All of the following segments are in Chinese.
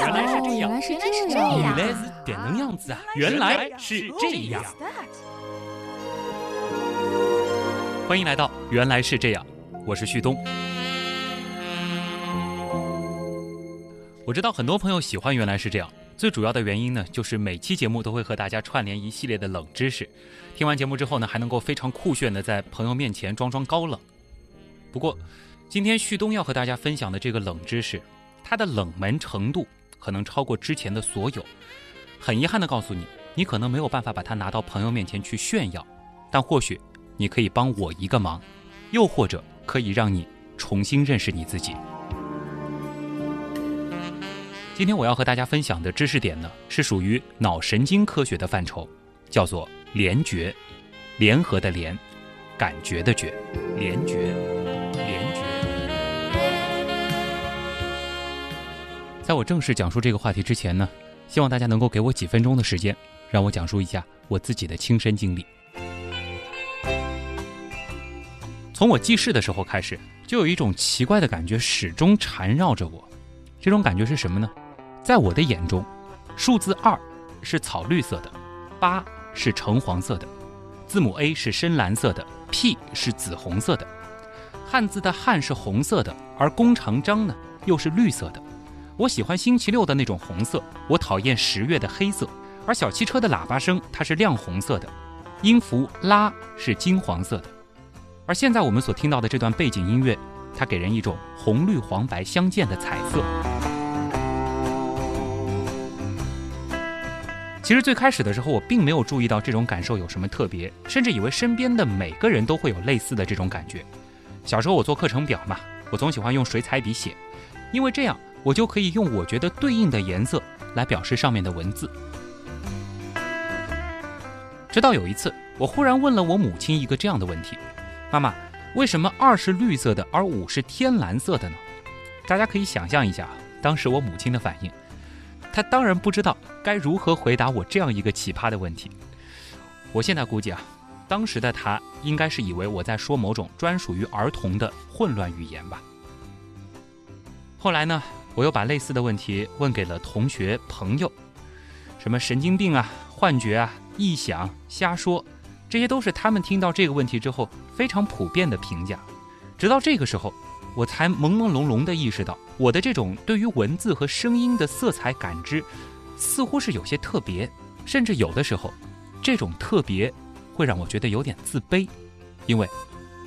原来是这样，原来是这样原样。来是这样子啊！原来是这样。欢迎来到《原来是这样》，我是旭东。我知道很多朋友喜欢《原来是这样》，最主要的原因呢，就是每期节目都会和大家串联一系列的冷知识。听完节目之后呢，还能够非常酷炫的在朋友面前装装高冷。不过，今天旭东要和大家分享的这个冷知识，它的冷门程度可能超过之前的所有。很遗憾的告诉你，你可能没有办法把它拿到朋友面前去炫耀，但或许你可以帮我一个忙，又或者可以让你重新认识你自己。今天我要和大家分享的知识点呢，是属于脑神经科学的范畴，叫做联觉，联合的联，感觉的觉，联觉，在我正式讲述这个话题之前呢，希望大家能够给我几分钟的时间，让我讲述一下我自己的亲身经历。从我记事的时候开始，就有一种奇怪的感觉始终缠绕着我。这种感觉是什么呢？在我的眼中，数字二是草绿色的，八是橙黄色的，字母 A 是深蓝色的，P 是紫红色的。汉字的汉是红色的，而弓长张呢又是绿色的。我喜欢星期六的那种红色，我讨厌十月的黑色。而小汽车的喇叭声它是亮红色的，音符拉是金黄色的。而现在我们所听到的这段背景音乐，它给人一种红绿黄白相间的彩色。其实最开始的时候，我并没有注意到这种感受有什么特别，甚至以为身边的每个人都会有类似的这种感觉。小时候我做课程表嘛，我总喜欢用水彩笔写，因为这样我就可以用我觉得对应的颜色来表示上面的文字。直到有一次，我忽然问了我母亲一个这样的问题：“妈妈，为什么二是绿色的，而五是天蓝色的呢？”大家可以想象一下当时我母亲的反应。她当然不知道该如何回答我这样一个奇葩的问题。我现在估计啊，当时的她应该是以为我在说某种专属于儿童的混乱语言吧。后来呢，我又把类似的问题问给了同学朋友，什么神经病啊、幻觉啊、臆想、瞎说，这些都是他们听到这个问题之后非常普遍的评价。直到这个时候。我才朦朦胧胧地意识到，我的这种对于文字和声音的色彩感知，似乎是有些特别，甚至有的时候，这种特别会让我觉得有点自卑，因为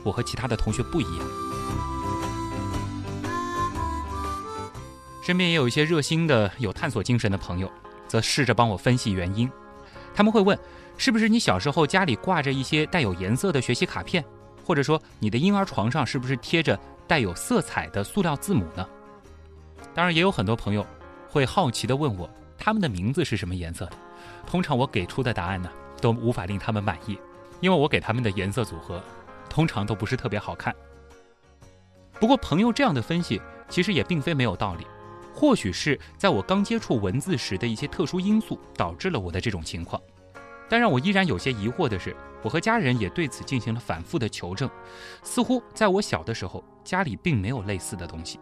我和其他的同学不一样。身边也有一些热心的、有探索精神的朋友，则试着帮我分析原因。他们会问：是不是你小时候家里挂着一些带有颜色的学习卡片，或者说你的婴儿床上是不是贴着？带有色彩的塑料字母呢？当然，也有很多朋友会好奇地问我，他们的名字是什么颜色的？通常我给出的答案呢，都无法令他们满意，因为我给他们的颜色组合，通常都不是特别好看。不过，朋友这样的分析其实也并非没有道理，或许是在我刚接触文字时的一些特殊因素导致了我的这种情况。但让我依然有些疑惑的是，我和家人也对此进行了反复的求证，似乎在我小的时候，家里并没有类似的东西。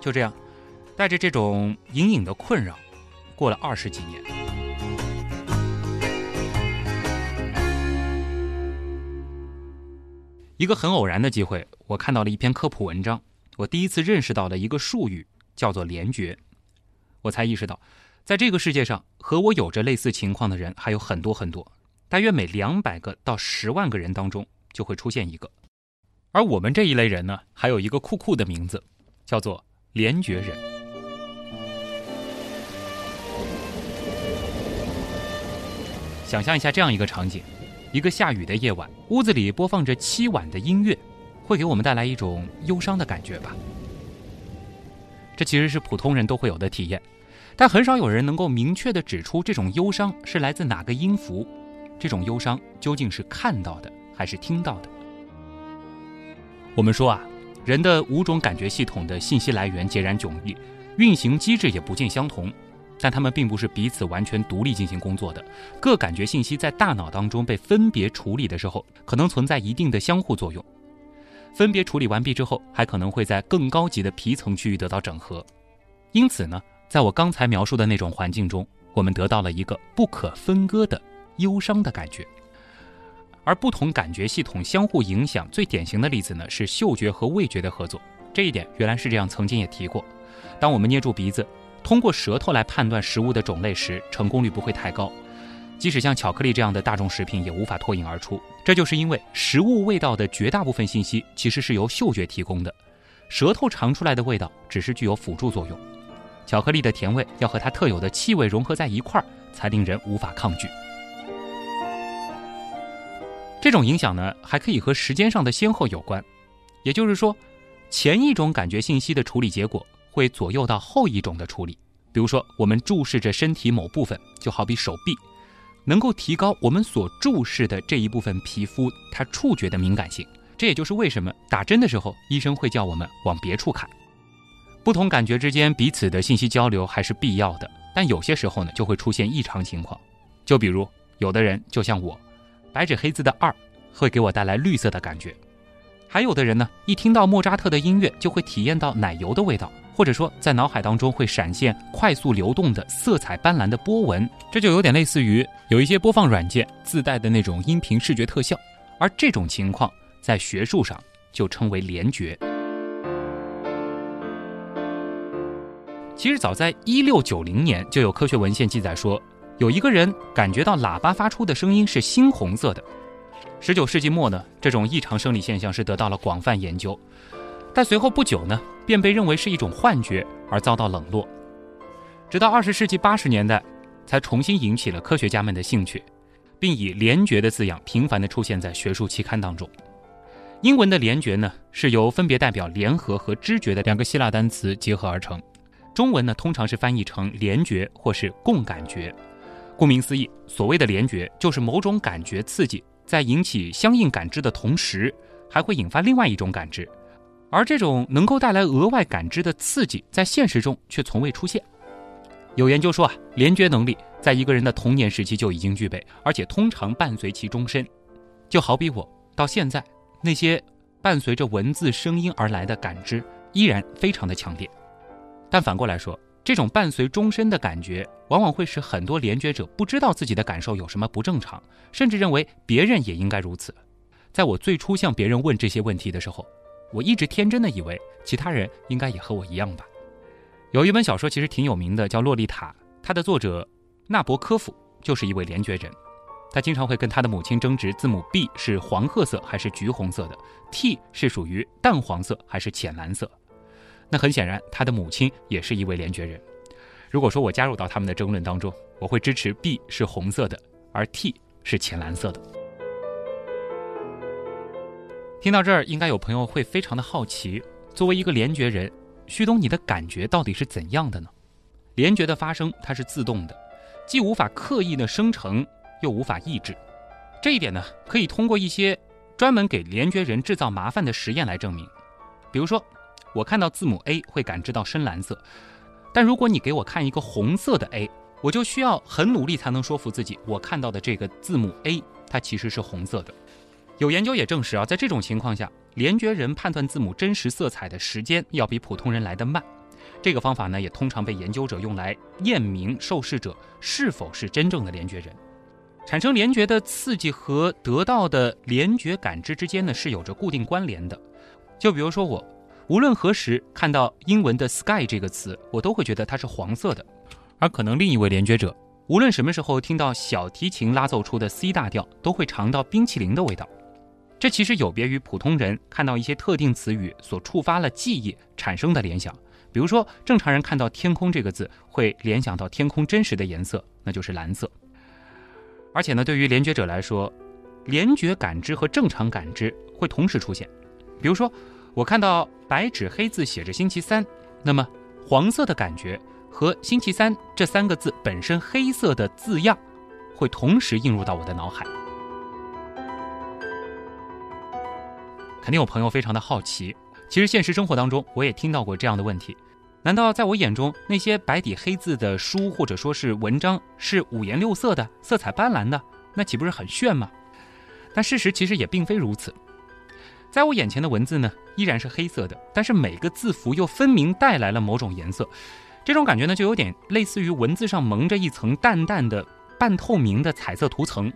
就这样，带着这种隐隐的困扰，过了二十几年。一个很偶然的机会，我看到了一篇科普文章，我第一次认识到了一个术语，叫做联觉，我才意识到。在这个世界上，和我有着类似情况的人还有很多很多，大约每两百个到十万个人当中就会出现一个。而我们这一类人呢，还有一个酷酷的名字，叫做联觉人。想象一下这样一个场景：一个下雨的夜晚，屋子里播放着凄婉的音乐，会给我们带来一种忧伤的感觉吧？这其实是普通人都会有的体验。但很少有人能够明确地指出这种忧伤是来自哪个音符，这种忧伤究竟是看到的还是听到的？我们说啊，人的五种感觉系统的信息来源截然迥异，运行机制也不尽相同，但它们并不是彼此完全独立进行工作的。各感觉信息在大脑当中被分别处理的时候，可能存在一定的相互作用。分别处理完毕之后，还可能会在更高级的皮层区域得到整合。因此呢。在我刚才描述的那种环境中，我们得到了一个不可分割的忧伤的感觉。而不同感觉系统相互影响最典型的例子呢，是嗅觉和味觉的合作。这一点原来是这样，曾经也提过。当我们捏住鼻子，通过舌头来判断食物的种类时，成功率不会太高。即使像巧克力这样的大众食品，也无法脱颖而出。这就是因为食物味道的绝大部分信息其实是由嗅觉提供的，舌头尝出来的味道只是具有辅助作用。巧克力的甜味要和它特有的气味融合在一块儿，才令人无法抗拒。这种影响呢，还可以和时间上的先后有关，也就是说，前一种感觉信息的处理结果会左右到后一种的处理。比如说，我们注视着身体某部分，就好比手臂，能够提高我们所注视的这一部分皮肤它触觉的敏感性。这也就是为什么打针的时候，医生会叫我们往别处看。不同感觉之间彼此的信息交流还是必要的，但有些时候呢，就会出现异常情况。就比如，有的人就像我。白纸黑字的二会给我带来绿色的感觉，还有的人呢，一听到莫扎特的音乐就会体验到奶油的味道，或者说在脑海当中会闪现快速流动的色彩斑斓的波纹，这就有点类似于有一些播放软件自带的那种音频视觉特效，而这种情况在学术上就称为联觉。其实早在一六九零年就有科学文献记载说。有一个人感觉到喇叭发出的声音是猩红色的。十九世纪末呢，这种异常生理现象是得到了广泛研究，但随后不久呢，便被认为是一种幻觉而遭到冷落。直到二十世纪八十年代，才重新引起了科学家们的兴趣，并以“联觉”的字样频繁地出现在学术期刊当中。英文的“联觉”呢，是由分别代表联合和知觉的两个希腊单词结合而成，中文呢通常是翻译成联觉或是共感觉。顾名思义，所谓的联觉就是某种感觉刺激在引起相应感知的同时，还会引发另外一种感知，而这种能够带来额外感知的刺激，在现实中却从未出现。有研究说啊，联觉能力在一个人的童年时期就已经具备，而且通常伴随其终身。就好比我到现在，那些伴随着文字声音而来的感知依然非常的强烈。但反过来说，这种伴随终身的感觉，往往会使很多联觉者不知道自己的感受有什么不正常，甚至认为别人也应该如此。在我最初向别人问这些问题的时候，我一直天真的以为其他人应该也和我一样吧。有一本小说其实挺有名的，叫《洛丽塔》，它的作者纳博科夫就是一位联觉人，他经常会跟他的母亲争执字母 B 是黄褐色还是橘红色的，T 是属于淡黄色还是浅蓝色。那很显然，他的母亲也是一位联觉人。如果说我加入到他们的争论当中，我会支持 B 是红色的，而 T 是浅蓝色的。听到这儿，应该有朋友会非常的好奇：作为一个联觉人，旭东，你的感觉到底是怎样的呢？联觉的发生它是自动的，既无法刻意的生成，又无法抑制。这一点呢，可以通过一些专门给联觉人制造麻烦的实验来证明，比如说。我看到字母 A 会感知到深蓝色，但如果你给我看一个红色的 A，我就需要很努力才能说服自己，我看到的这个字母 A 它其实是红色的。有研究也证实啊，在这种情况下，联觉人判断字母真实色彩的时间要比普通人来得慢。这个方法呢，也通常被研究者用来验明受试者是否是真正的联觉人。产生联觉的刺激和得到的联觉感知之间呢，是有着固定关联的。就比如说我。无论何时看到英文的 sky 这个词，我都会觉得它是黄色的。而可能另一位联觉者，无论什么时候听到小提琴拉奏出的 C 大调，都会尝到冰淇淋的味道。这其实有别于普通人看到一些特定词语所触发了记忆产生的联想。比如说，正常人看到天空这个字，会联想到天空真实的颜色，那就是蓝色。而且呢，对于联觉者来说，联觉感知和正常感知会同时出现。比如说。我看到白纸黑字写着星期三，那么黄色的感觉和星期三这三个字本身黑色的字样，会同时映入到我的脑海。肯定有朋友非常的好奇，其实现实生活当中我也听到过这样的问题：难道在我眼中那些白底黑字的书或者说是文章是五颜六色的、色彩斑斓的，那岂不是很炫吗？但事实其实也并非如此。在我眼前的文字呢，依然是黑色的，但是每个字符又分明带来了某种颜色，这种感觉呢，就有点类似于文字上蒙着一层淡淡的半透明的彩色涂层。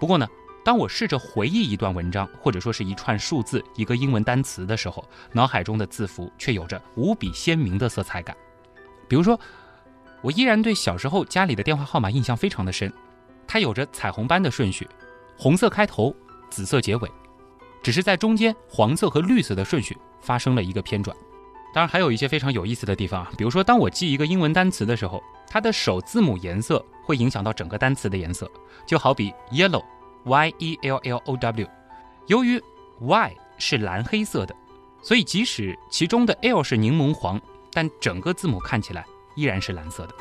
不过呢，当我试着回忆一段文章，或者说是一串数字、一个英文单词的时候，脑海中的字符却有着无比鲜明的色彩感。比如说，我依然对小时候家里的电话号码印象非常的深，它有着彩虹般的顺序，红色开头，紫色结尾，只是在中间黄色和绿色的顺序发生了一个偏转。当然，还有一些非常有意思的地方啊，比如说，当我记一个英文单词的时候，它的首字母颜色会影响到整个单词的颜色。就好比 yellow Y E L L O W，由于 y 是蓝黑色的，所以即使其中的 l 是柠檬黄，但整个字母看起来依然是蓝色的。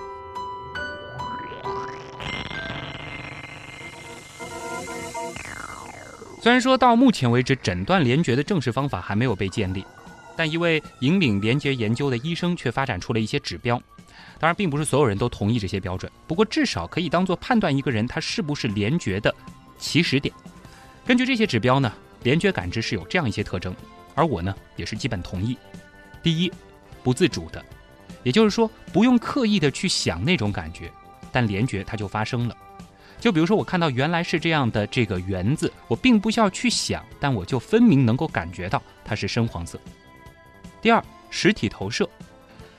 虽然说到目前为止，诊断联觉的正式方法还没有被建立。但一位引领联觉研究的医生却发展出了一些指标，当然并不是所有人都同意这些标准，不过至少可以当做判断一个人他是不是联觉的起始点。根据这些指标呢，联觉感知是有这样一些特征，而我呢也是基本同意。第一，不自主的，也就是说不用刻意的去想那种感觉，但联觉它就发生了。就比如说我看到原来是这样的这个圆字，我并不需要去想，但我就分明能够感觉到它是深黄色。第二，实体投射，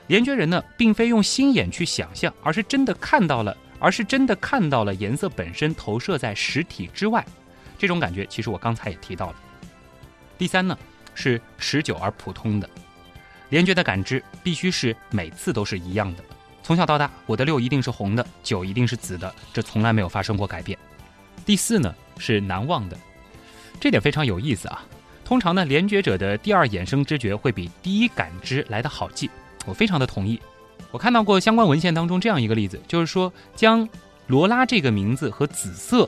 联觉人呢，并非用心眼去想象，而是真的看到了，而是真的看到了颜色本身投射在实体之外，这种感觉其实我刚才也提到了。第三呢，是持久而普通的，联觉的感知必须是每次都是一样的，从小到大，我的六一定是红的，九一定是紫的，这从来没有发生过改变。第四呢，是难忘的，这点非常有意思啊。通常呢，联觉者的第二衍生知觉会比第一感知来得好记，我非常的同意。我看到过相关文献当中这样一个例子，就是说将罗拉这个名字和紫色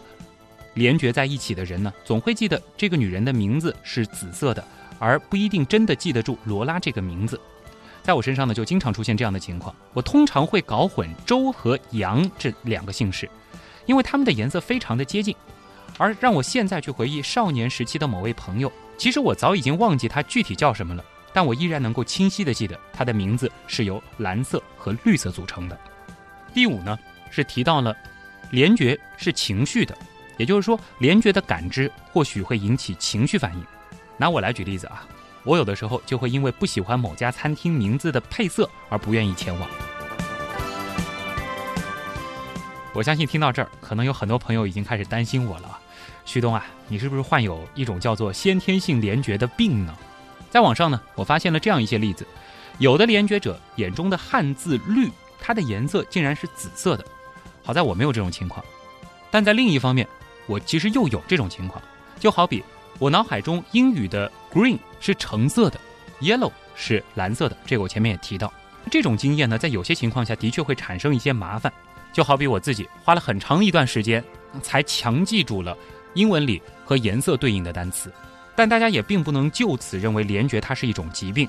联觉在一起的人呢，总会记得这个女人的名字是紫色的，而不一定真的记得住罗拉这个名字。在我身上呢，就经常出现这样的情况。我通常会搞混周和杨这两个姓氏，因为他们的颜色非常的接近，而让我现在去回忆少年时期的某位朋友。其实我早已经忘记他具体叫什么了，但我依然能够清晰的记得他的名字是由蓝色和绿色组成的。第五呢，是提到了联觉是情绪的，也就是说，联觉的感知或许会引起情绪反应。拿我来举例子啊，我有的时候就会因为不喜欢某家餐厅名字的配色而不愿意前往。我相信听到这儿，可能有很多朋友已经开始担心我了。旭东啊，你是不是患有一种叫做先天性联觉的病呢？在网上呢，我发现了这样一些例子：有的联觉者眼中的汉字“绿”，它的颜色竟然是紫色的。好在我没有这种情况，但在另一方面，我其实又有这种情况。就好比我脑海中英语的 “green” 是橙色的，“yellow” 是蓝色的。这个我前面也提到，这种经验呢，在有些情况下的确会产生一些麻烦。就好比我自己花了很长一段时间，才强记住了。英文里和颜色对应的单词，但大家也并不能就此认为联觉它是一种疾病，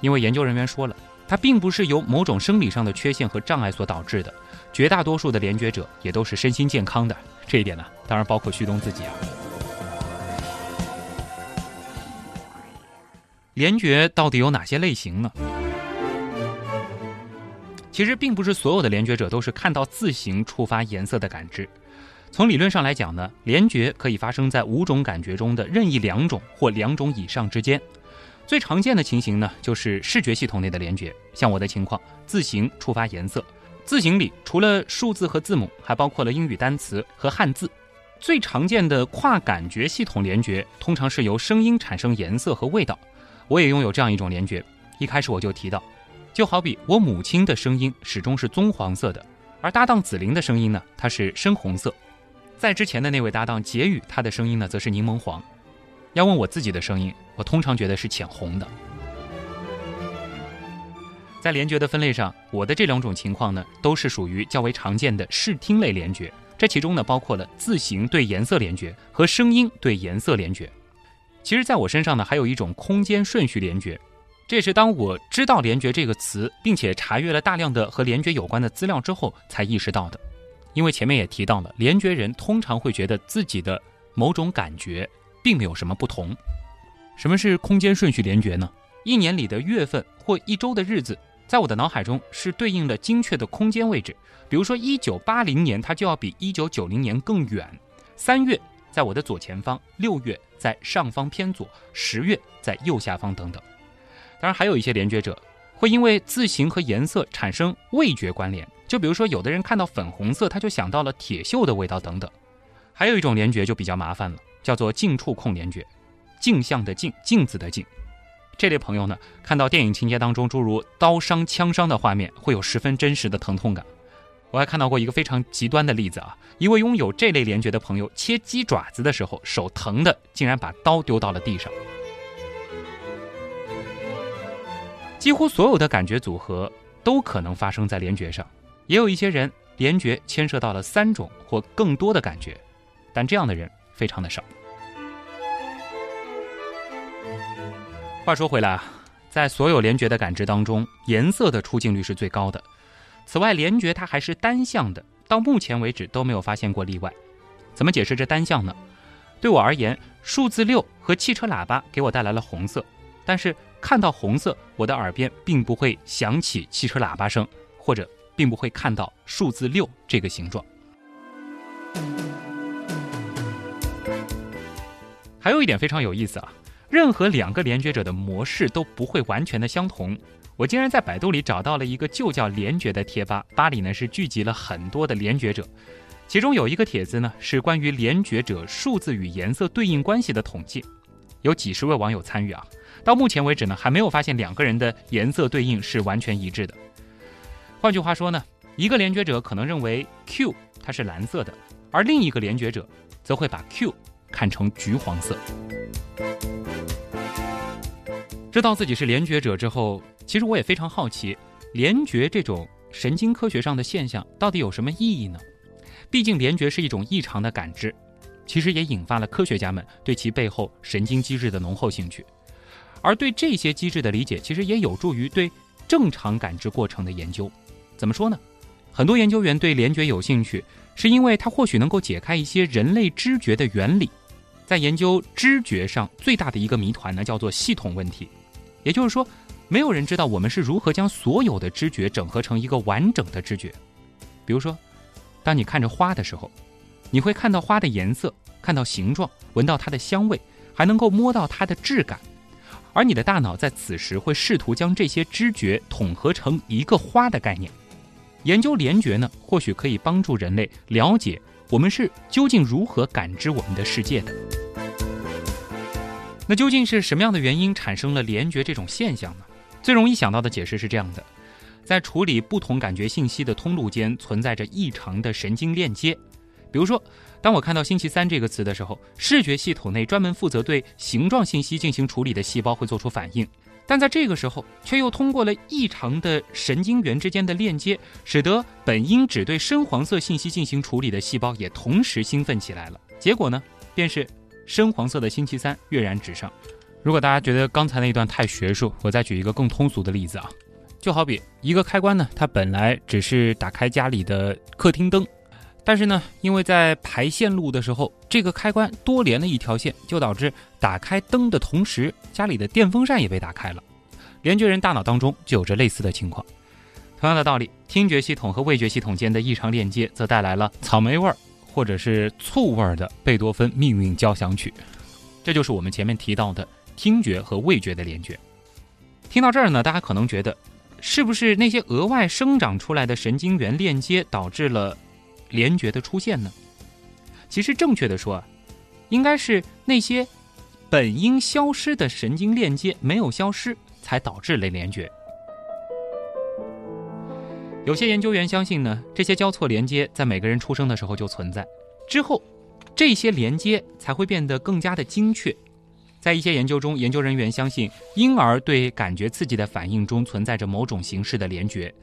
因为研究人员说了，它并不是由某种生理上的缺陷和障碍所导致的，绝大多数的联觉者也都是身心健康的。这一点呢，当然包括旭东自己啊。联觉到底有哪些类型呢？其实并不是所有的联觉者都是看到字形触发颜色的感知。从理论上来讲呢，联觉可以发生在五种感觉中的任意两种或两种以上之间。最常见的情形呢，就是视觉系统内的联觉，像我的情况，字形触发颜色。字形里除了数字和字母，还包括了英语单词和汉字。最常见的跨感觉系统联觉，通常是由声音产生颜色和味道。我也拥有这样一种联觉。一开始我就提到，就好比我母亲的声音始终是棕黄色的，而搭档紫菱的声音呢，它是深红色。在之前的那位搭档杰宇，他的声音呢则是柠檬黄。要问我自己的声音，我通常觉得是浅红的。在联觉的分类上，我的这两种情况呢，都是属于较为常见的视听类联觉。这其中呢，包括了字形对颜色联觉和声音对颜色联觉。其实，在我身上呢，还有一种空间顺序联觉，这也是当我知道联觉这个词，并且查阅了大量的和联觉有关的资料之后，才意识到的。因为前面也提到了，联觉人通常会觉得自己的某种感觉并没有什么不同。什么是空间顺序联觉呢？一年里的月份或一周的日子，在我的脑海中是对应了精确的空间位置。比如说，一九八零年它就要比一九九零年更远。三月在我的左前方，六月在上方偏左，十月在右下方等等。当然，还有一些联觉者会因为字形和颜色产生味觉关联，就比如说，有的人看到粉红色，他就想到了铁锈的味道等等。还有一种联觉就比较麻烦了，叫做镜触控联觉，镜像的镜，镜子的镜。这类朋友呢，看到电影情节当中诸如刀伤、枪伤的画面，会有十分真实的疼痛感。我还看到过一个非常极端的例子啊，一位拥有这类联觉的朋友切鸡爪子的时候，手疼的竟然把刀丢到了地上。几乎所有的感觉组合都可能发生在联觉上，也有一些人联觉牵涉到了三种或更多的感觉，但这样的人非常的少。话说回来啊，在所有联觉的感知当中，颜色的出镜率是最高的。此外，联觉它还是单向的，到目前为止都没有发现过例外。怎么解释这单向呢？对我而言，数字六和汽车喇叭给我带来了红色，但是看到红色，我的耳边并不会响起汽车喇叭声，或者并不会看到数字六这个形状。还有一点非常有意思啊。任何两个联觉者的模式都不会完全的相同。我竟然在百度里找到了一个就叫联觉的贴吧，吧里呢是聚集了很多的联觉者，其中有一个帖子呢是关于联觉者数字与颜色对应关系的统计，有几十位网友参与啊。到目前为止呢还没有发现两个人的颜色对应是完全一致的。换句话说呢，一个联觉者可能认为 Q 它是蓝色的，而另一个联觉者则会把 Q 看成橘黄色。知道自己是联觉者之后，其实我也非常好奇，联觉这种神经科学上的现象到底有什么意义呢？毕竟联觉是一种异常的感知，其实也引发了科学家们对其背后神经机制的浓厚兴趣。而对这些机制的理解，其实也有助于对正常感知过程的研究。怎么说呢？很多研究员对联觉有兴趣，是因为它或许能够解开一些人类知觉的原理。在研究知觉上最大的一个谜团呢，叫做系统问题。也就是说，没有人知道我们是如何将所有的知觉整合成一个完整的知觉。比如说，当你看着花的时候，你会看到花的颜色，看到形状，闻到它的香味，还能够摸到它的质感。而你的大脑在此时会试图将这些知觉统合成一个花的概念。研究联觉呢，或许可以帮助人类了解我们是究竟如何感知我们的世界的。那究竟是什么样的原因产生了联觉这种现象呢？最容易想到的解释是这样的：在处理不同感觉信息的通路间存在着异常的神经链接。比如说，当我看到“星期三”这个词的时候，视觉系统内专门负责对形状信息进行处理的细胞会做出反应，但在这个时候却又通过了异常的神经元之间的链接，使得本应只对深黄色信息进行处理的细胞也同时兴奋起来了。结果呢，便是。深黄色的星期三跃然纸上。如果大家觉得刚才那一段太学术，我再举一个更通俗的例子啊，就好比一个开关呢，它本来只是打开家里的客厅灯，但是呢，因为在排线路的时候，这个开关多连了一条线，就导致打开灯的同时，家里的电风扇也被打开了。联觉人大脑当中就有着类似的情况。同样的道理，听觉系统和味觉系统间的异常链接，则带来了草莓味儿。或者是醋味儿的贝多芬命运交响曲，这就是我们前面提到的听觉和味觉的联觉。听到这儿呢，大家可能觉得，是不是那些额外生长出来的神经元链接导致了联觉的出现呢？其实正确的说，应该是那些本应消失的神经链接没有消失，才导致了联觉。有些研究员相信呢，这些交错连接在每个人出生的时候就存在，之后，这些连接才会变得更加的精确。在一些研究中，研究人员相信婴儿对感觉刺激的反应中存在着某种形式的联觉。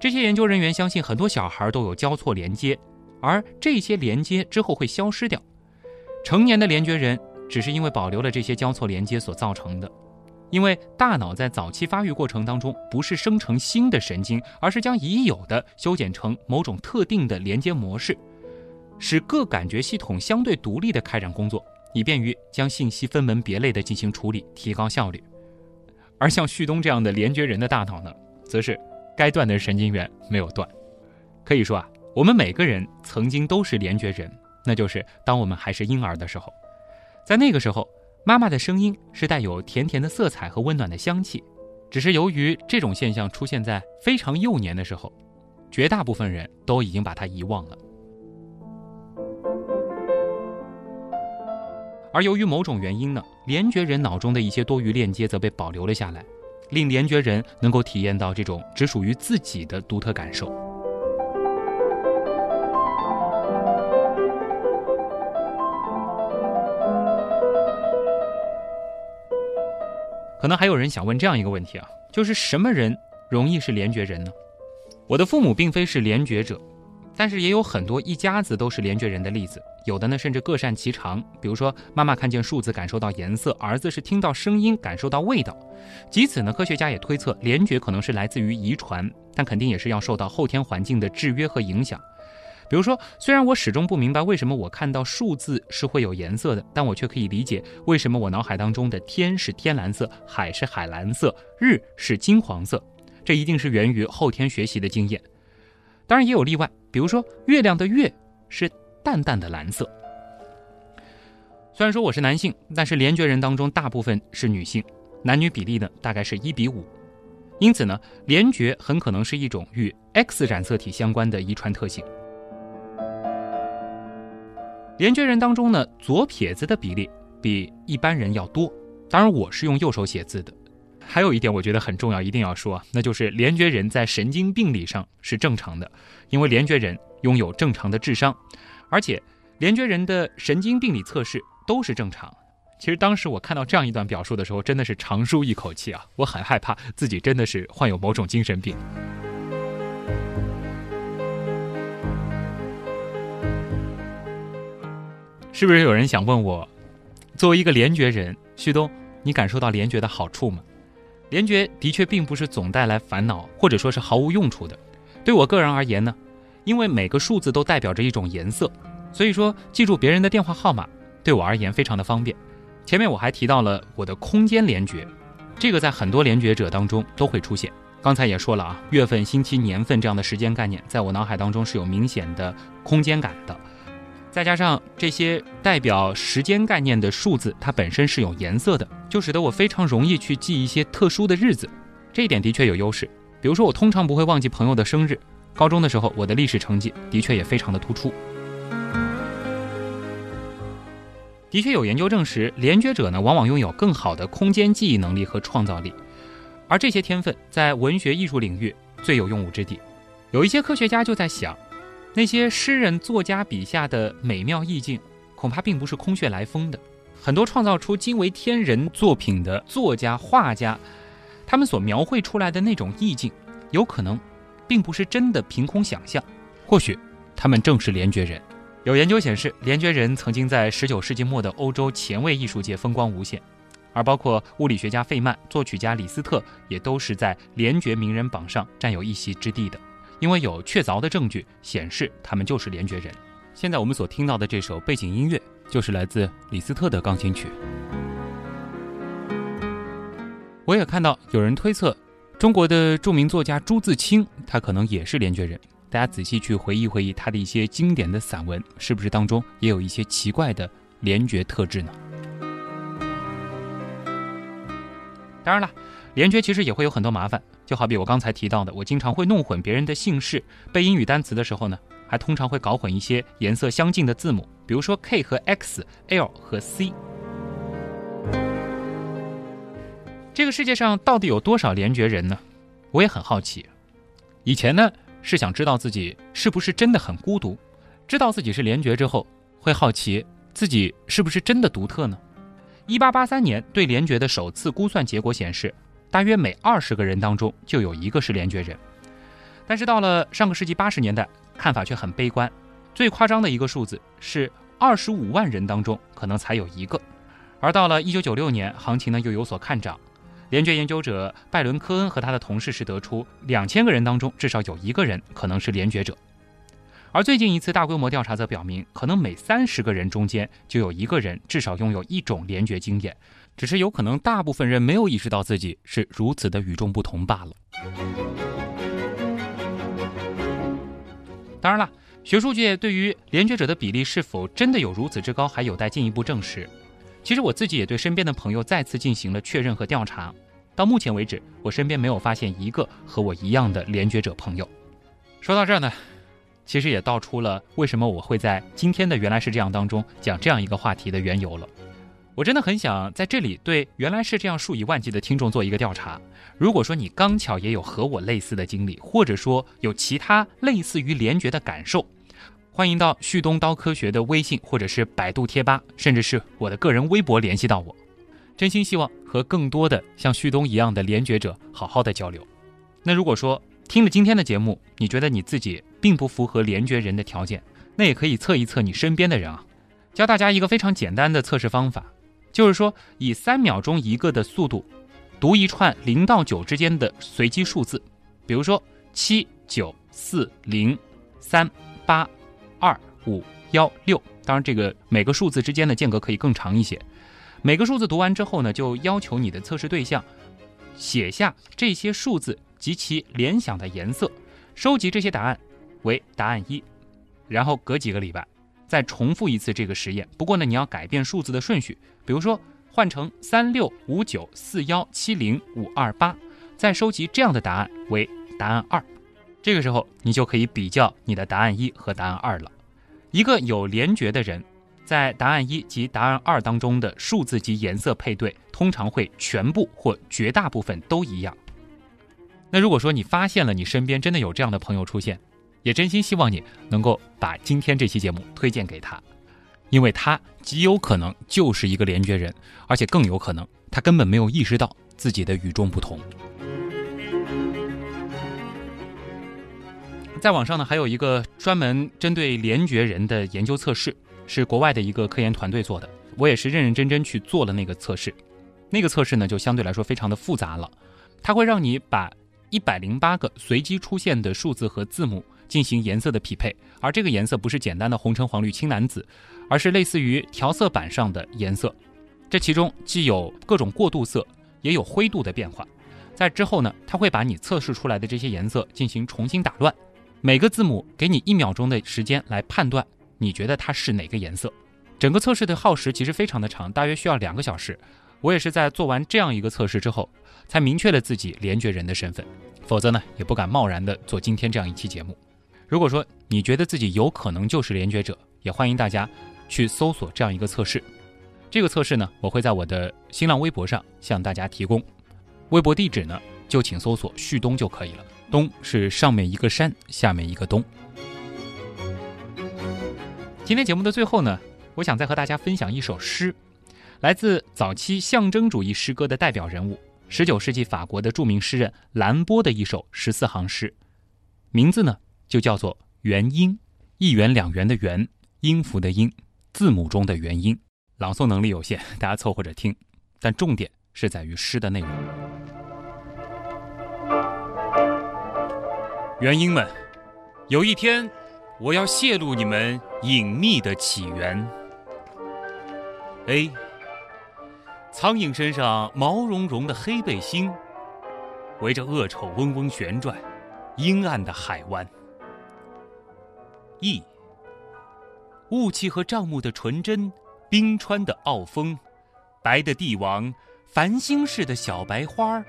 这些研究人员相信很多小孩都有交错连接，而这些连接之后会消失掉。成年的联觉人只是因为保留了这些交错连接所造成的。因为大脑在早期发育过程当中，不是生成新的神经，而是将已有的修剪成某种特定的连接模式，使各感觉系统相对独立的开展工作，以便于将信息分门别类的进行处理，提高效率。而像旭东这样的连觉人的大脑呢，则是该断的神经元没有断。可以说啊，我们每个人曾经都是连觉人，那就是当我们还是婴儿的时候，在那个时候，妈妈的声音是带有甜甜的色彩和温暖的香气。只是由于这种现象出现在非常幼年的时候，绝大部分人都已经把它遗忘了。而由于某种原因呢，联觉人脑中的一些多余链接则被保留了下来，令联觉人能够体验到这种只属于自己的独特感受。可能还有人想问这样一个问题啊，就是什么人容易是联觉人呢？我的父母并非是联觉者。但是也有很多一家子都是联觉人的例子，有的呢甚至各擅其长。比如说，妈妈看见数字感受到颜色，儿子是听到声音感受到味道。即此呢，科学家也推测联觉可能是来自于遗传，但肯定也是要受到后天环境的制约和影响。比如说，虽然我始终不明白为什么我看到数字是会有颜色的，但我却可以理解为什么我脑海当中的天是天蓝色，海是海蓝色，日是金黄色。这一定是源于后天学习的经验。当然也有例外。比如说，月亮的月是淡淡的蓝色。虽然说我是男性，但是联觉人当中大部分是女性，男女比例呢大概是一比五。因此呢，联觉很可能是一种与 X 染色体相关的遗传特性。联觉人当中呢，左撇子的比例比一般人要多。当然，我是用右手写字的。还有一点我觉得很重要，一定要说，那就是联觉人在神经病理上是正常的，因为联觉人拥有正常的智商，而且联觉人的神经病理测试都是正常。其实当时我看到这样一段表述的时候，真的是长舒一口气啊！我很害怕自己真的是患有某种精神病。是不是有人想问我，作为一个联觉人，旭东，你感受到联觉的好处吗？联觉的确并不是总带来烦恼，或者说是毫无用处的。对我个人而言呢，因为每个数字都代表着一种颜色，所以说记住别人的电话号码对我而言非常的方便。前面我还提到了我的空间联觉，这个在很多联觉者当中都会出现。刚才也说了啊，月份、星期、年份这样的时间概念，在我脑海当中是有明显的空间感的。再加上这些代表时间概念的数字，它本身是有颜色的，就使得我非常容易去记一些特殊的日子，这一点的确有优势。比如说，我通常不会忘记朋友的生日。高中的时候，我的历史成绩的确也非常的突出。的确有研究证实，联觉者呢，往往拥有更好的空间记忆能力和创造力，而这些天分在文学艺术领域最有用武之地。有一些科学家就在想。那些诗人作家笔下的美妙意境，恐怕并不是空穴来风的。很多创造出惊为天人作品的作家、画家，他们所描绘出来的那种意境，有可能并不是真的凭空想象。或许他们正是联觉人。有研究显示，联觉人曾经在19世纪末的欧洲前卫艺术界风光无限，而包括物理学家费曼、作曲家李斯特，也都是在联觉名人榜上占有一席之地的。因为有确凿的证据显示他们就是联觉人。现在我们所听到的这首背景音乐就是来自李斯特的钢琴曲。我也看到有人推测，中国的著名作家朱自清他可能也是联觉人。大家仔细去回忆回忆他的一些经典的散文，是不是当中也有一些奇怪的联觉特质呢？当然了，联觉其实也会有很多麻烦。就好比我刚才提到的，我经常会弄混别人的姓氏，背英语单词的时候呢，还通常会搞混一些颜色相近的字母，比如说 K 和 X，L 和 C。这个世界上到底有多少联觉人呢？我也很好奇。以前呢是想知道自己是不是真的很孤独，知道自己是联觉之后，会好奇自己是不是真的独特呢？一八八三年对联觉的首次估算结果显示。大约每二十个人当中就有一个是联觉人，但是到了上个世纪八十年代，看法却很悲观。最夸张的一个数字是二十五万人当中可能才有一个。而到了一九九六年，行情呢又有所看涨。联觉研究者拜伦·科恩和他的同事是得出两千个人当中至少有一个人可能是联觉者。而最近一次大规模调查则表明，可能每三十个人中间就有一个人至少拥有一种联觉经验。只是有可能大部分人没有意识到自己是如此的与众不同罢了。当然了学术界对于连觉者的比例是否真的有如此之高还有待进一步证实。其实我自己也对身边的朋友再次进行了确认和调查到目前为止我身边没有发现一个和我一样的连觉者朋友。说到这儿呢其实也道出了为什么我会在今天的原来是这样当中讲这样一个话题的缘由了。我真的很想在这里对原来是这样数以万计的听众做一个调查。如果说你刚巧也有和我类似的经历，或者说有其他类似于联觉的感受。欢迎到旭东刀科学的微信，或者是百度贴吧，甚至是我的个人微博联系到我。真心希望和更多的像旭东一样的联觉者好好的交流。那如果说听了今天的节目，你觉得你自己并不符合联觉人的条件，那也可以测一测你身边的人啊。教大家一个非常简单的测试方法，就是说以三秒钟一个的速度读一串零到九之间的随机数字，比如说七九四零三八。二五幺六，当然这个每个数字之间的间隔可以更长一些。每个数字读完之后呢，就要求你的测试对象写下这些数字及其联想的颜色，收集这些答案为答案一，然后隔几个礼拜再重复一次这个实验。不过呢，你要改变数字的顺序，比如说换成三六五九四幺七零五二八，再收集这样的答案为答案二。这个时候，你就可以比较你的答案一和答案二了。一个有联觉的人，在答案一及答案二当中的数字及颜色配对，通常会全部或绝大部分都一样。那如果说你发现了你身边真的有这样的朋友出现，也真心希望你能够把今天这期节目推荐给他，因为他极有可能就是一个联觉人，而且更有可能他根本没有意识到自己的与众不同。在网上呢，还有一个专门针对联觉人的研究测试，是国外的一个科研团队做的。我也是认认真真去做了那个测试。那个测试呢，就相对来说非常的复杂了。它会让你把一百零八个随机出现的数字和字母进行颜色的匹配，而这个颜色不是简单的红橙黄绿青蓝紫，而是类似于调色板上的颜色。这其中既有各种过渡色，也有灰度的变化。在之后呢，它会把你测试出来的这些颜色进行重新打乱。每个字母给你一秒钟的时间来判断，你觉得它是哪个颜色？整个测试的耗时其实非常的长，大约需要两个小时。我也是在做完这样一个测试之后，才明确了自己联觉人的身份，否则呢，也不敢贸然的做今天这样一期节目。如果说你觉得自己有可能就是联觉者，也欢迎大家去搜索这样一个测试。这个测试呢，我会在我的新浪微博上向大家提供，微博地址呢就请搜索旭东就可以了。东是上面一个山，下面一个东。今天节目的最后呢，我想再和大家分享一首诗，来自早期象征主义诗歌的代表人物，十九世纪法国的著名诗人兰波的一首十四行诗，名字呢就叫做《元音》，一元两元的元，音符的音，字母中的元音。朗诵能力有限，大家凑合着听，但重点是在于诗的内容。元婴们，有一天，我要泄露你们隐秘的起源。A，苍蝇身上毛茸茸的黑背心，围着恶臭嗡嗡旋转，阴暗的海湾。意雾气和帐幕的纯真，冰川的傲风，白的帝王，繁星似的小白花，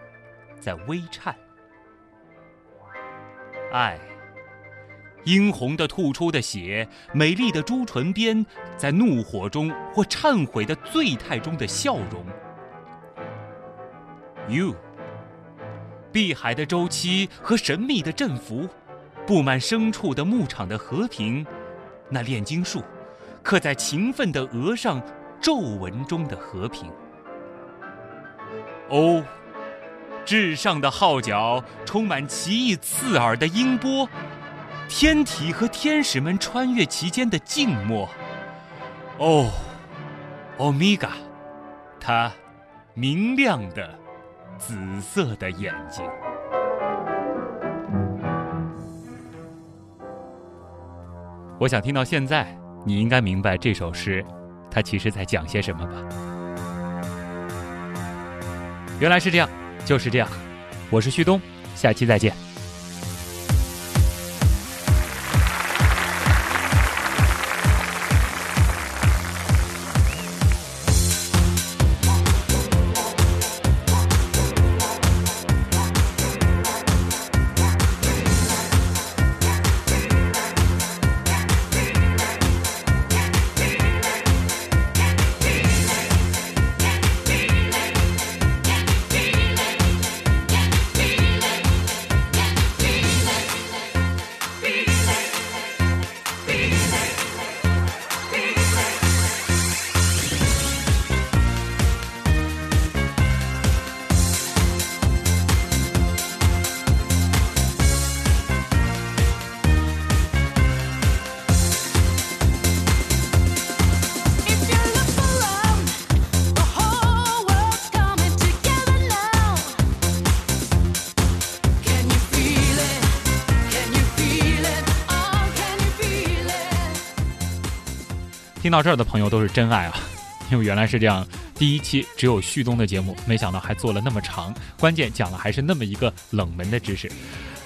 在微颤。爱，殷红的吐出的血，美丽的朱唇边，在怒火中或忏悔的醉态中的笑容。You，碧海的周期和神秘的振幅，布满牲畜的牧场的和平，那炼金术，刻在勤奋的额上皱纹中的和平。O。至上的号角充满奇异刺耳的音波，天体和天使们穿越其间的静默。哦，欧米伽，它明亮的紫色的眼睛。我想听到现在，你应该明白这首诗，它其实在讲些什么吧？原来是这样。就是这样，我是旭东，下期再见。听到这儿的朋友都是真爱啊！因为原来是这样，第一期只有旭东的节目，没想到还做了那么长，关键讲了还是那么一个冷门的知识。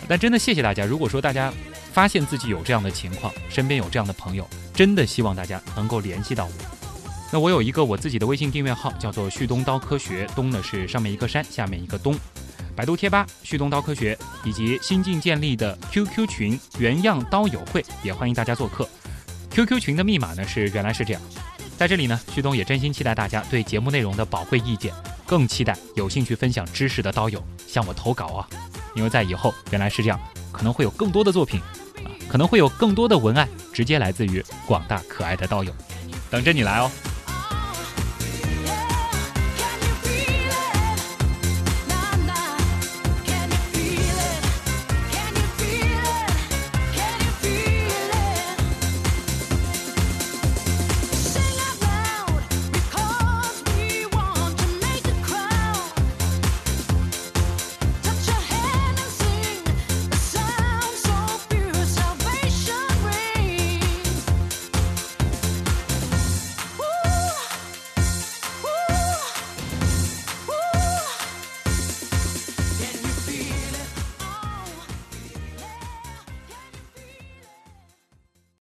但真的谢谢大家，如果说大家发现自己有这样的情况，身边有这样的朋友，真的希望大家能够联系到我。那我有一个我自己的微信订阅号，叫做旭东刀科学，东呢是上面一个山，下面一个东。百度贴吧旭东刀科学以及新近建立的 QQ 群原样刀友会，也欢迎大家做客。QQ 群的密码呢是原来是这样。在这里呢，旭东也真心期待大家对节目内容的宝贵意见，更期待有兴趣分享知识的刀友向我投稿啊！因为在以后原来是这样，可能会有更多的作品啊，可能会有更多的文案直接来自于广大可爱的刀友，等着你来哦。